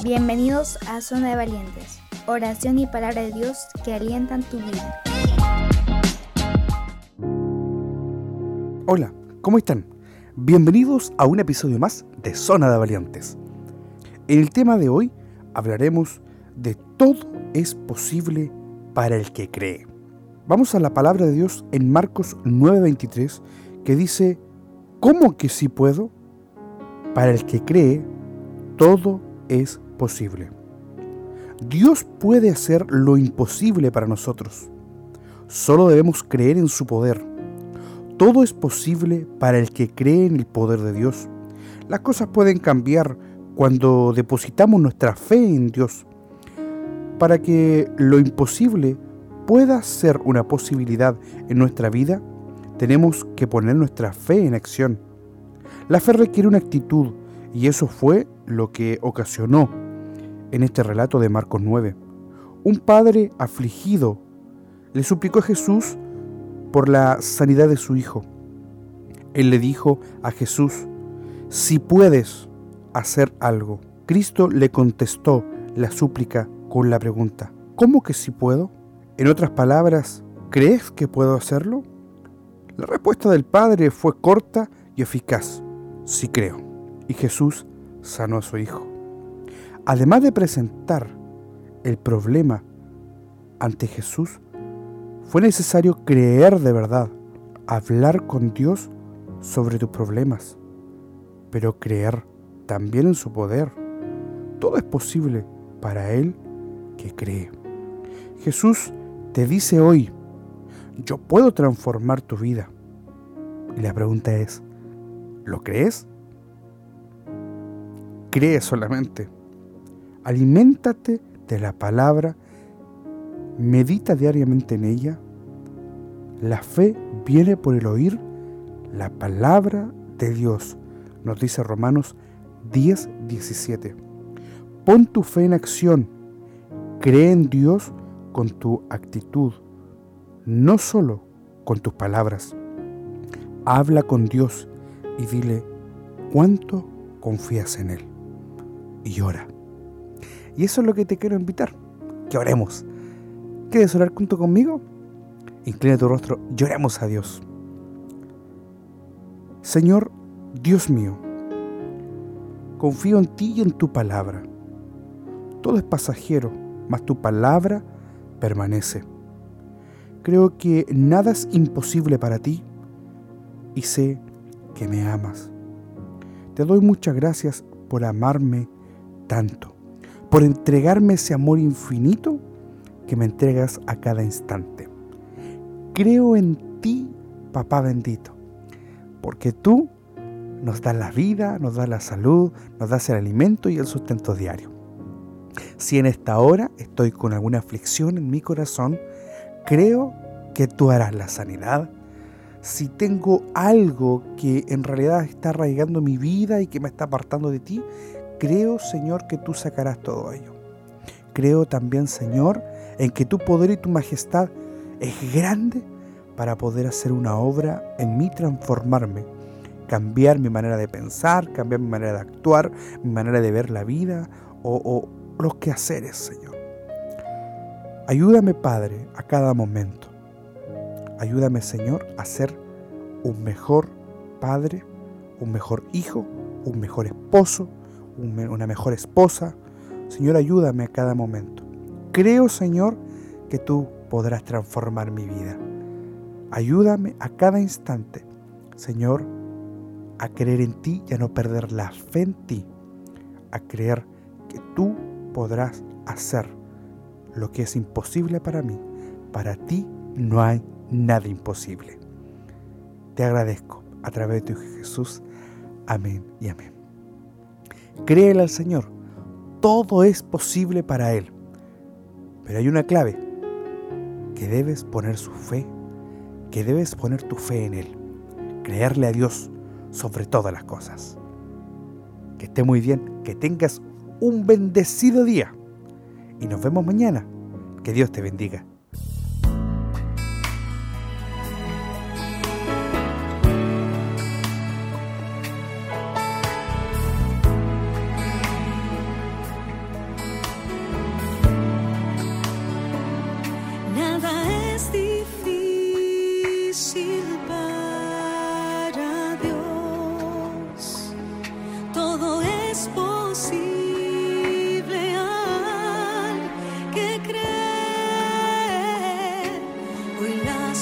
Bienvenidos a Zona de Valientes, oración y palabra de Dios que alientan tu vida. Hola, ¿cómo están? Bienvenidos a un episodio más de Zona de Valientes. En el tema de hoy hablaremos de todo es posible para el que cree. Vamos a la palabra de Dios en Marcos 9:23 que dice, ¿cómo que sí puedo? Para el que cree, todo es posible. Dios puede hacer lo imposible para nosotros. Solo debemos creer en su poder. Todo es posible para el que cree en el poder de Dios. Las cosas pueden cambiar cuando depositamos nuestra fe en Dios. Para que lo imposible pueda ser una posibilidad en nuestra vida, tenemos que poner nuestra fe en acción. La fe requiere una actitud y eso fue lo que ocasionó en este relato de Marcos 9. Un padre afligido le suplicó a Jesús por la sanidad de su hijo. Él le dijo a Jesús, si puedes hacer algo. Cristo le contestó la súplica con la pregunta, ¿cómo que si puedo? En otras palabras, ¿crees que puedo hacerlo? La respuesta del Padre fue corta y eficaz, sí creo. Y Jesús sanó a su hijo. Además de presentar el problema ante Jesús, fue necesario creer de verdad, hablar con Dios sobre tus problemas, pero creer también en su poder. Todo es posible para Él que cree. Jesús te dice hoy, yo puedo transformar tu vida. Y la pregunta es, ¿lo crees? Cree solamente. Aliméntate de la palabra, medita diariamente en ella. La fe viene por el oír la palabra de Dios, nos dice Romanos 10, 17. Pon tu fe en acción, cree en Dios con tu actitud, no solo con tus palabras. Habla con Dios y dile cuánto confías en Él. Y ora. Y eso es lo que te quiero invitar, que oremos. ¿Quieres orar junto conmigo? Inclina tu rostro, lloremos a Dios. Señor, Dios mío, confío en ti y en tu palabra. Todo es pasajero, mas tu palabra permanece. Creo que nada es imposible para ti y sé que me amas. Te doy muchas gracias por amarme tanto, por entregarme ese amor infinito que me entregas a cada instante. Creo en ti, papá bendito, porque tú nos das la vida, nos das la salud, nos das el alimento y el sustento diario. Si en esta hora estoy con alguna aflicción en mi corazón, creo que tú harás la sanidad. Si tengo algo que en realidad está arraigando mi vida y que me está apartando de ti, creo, Señor, que tú sacarás todo ello. Creo también, Señor, en que tu poder y tu majestad es grande para poder hacer una obra en mí, transformarme, cambiar mi manera de pensar, cambiar mi manera de actuar, mi manera de ver la vida o, los quehaceres, Señor. Ayúdame, Padre, a cada momento. Ayúdame, Señor, a ser un mejor padre, un mejor hijo, un mejor esposo, una mejor esposa. Señor, ayúdame a cada momento. Creo, Señor, que tú podrás transformar mi vida. Ayúdame a cada instante, Señor, a creer en ti y a no perder la fe en ti, a creer que tú podrás hacer lo que es imposible para mí. Para ti no hay nada imposible. Te agradezco a través de Jesús. Amén y amén. Créele al Señor. Todo es posible para Él. Pero hay una clave, que debes poner su fe, que debes poner tu fe en Él. Creerle a Dios sobre todas las cosas. Que esté muy bien, que tengas un bendecido día. Y nos vemos mañana. Que Dios te bendiga.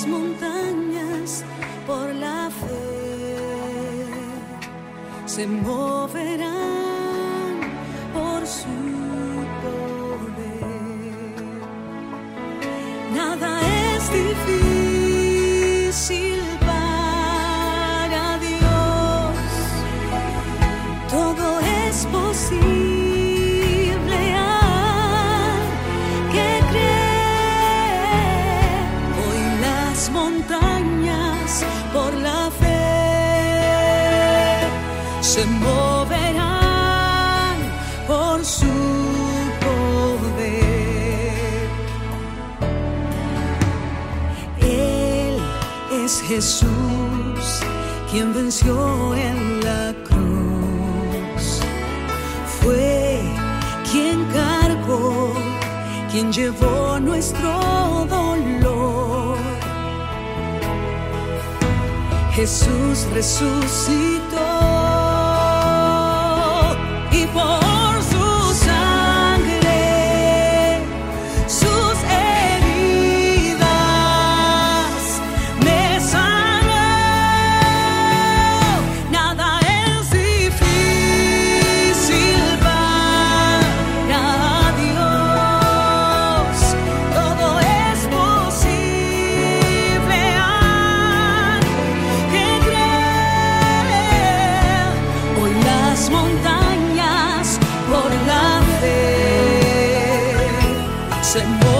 Las montañas por la fe. Se moverán Jesús quien venció en la cruz. Fue quien cargó, quien llevó nuestro dolor. Jesús resucitó se moverán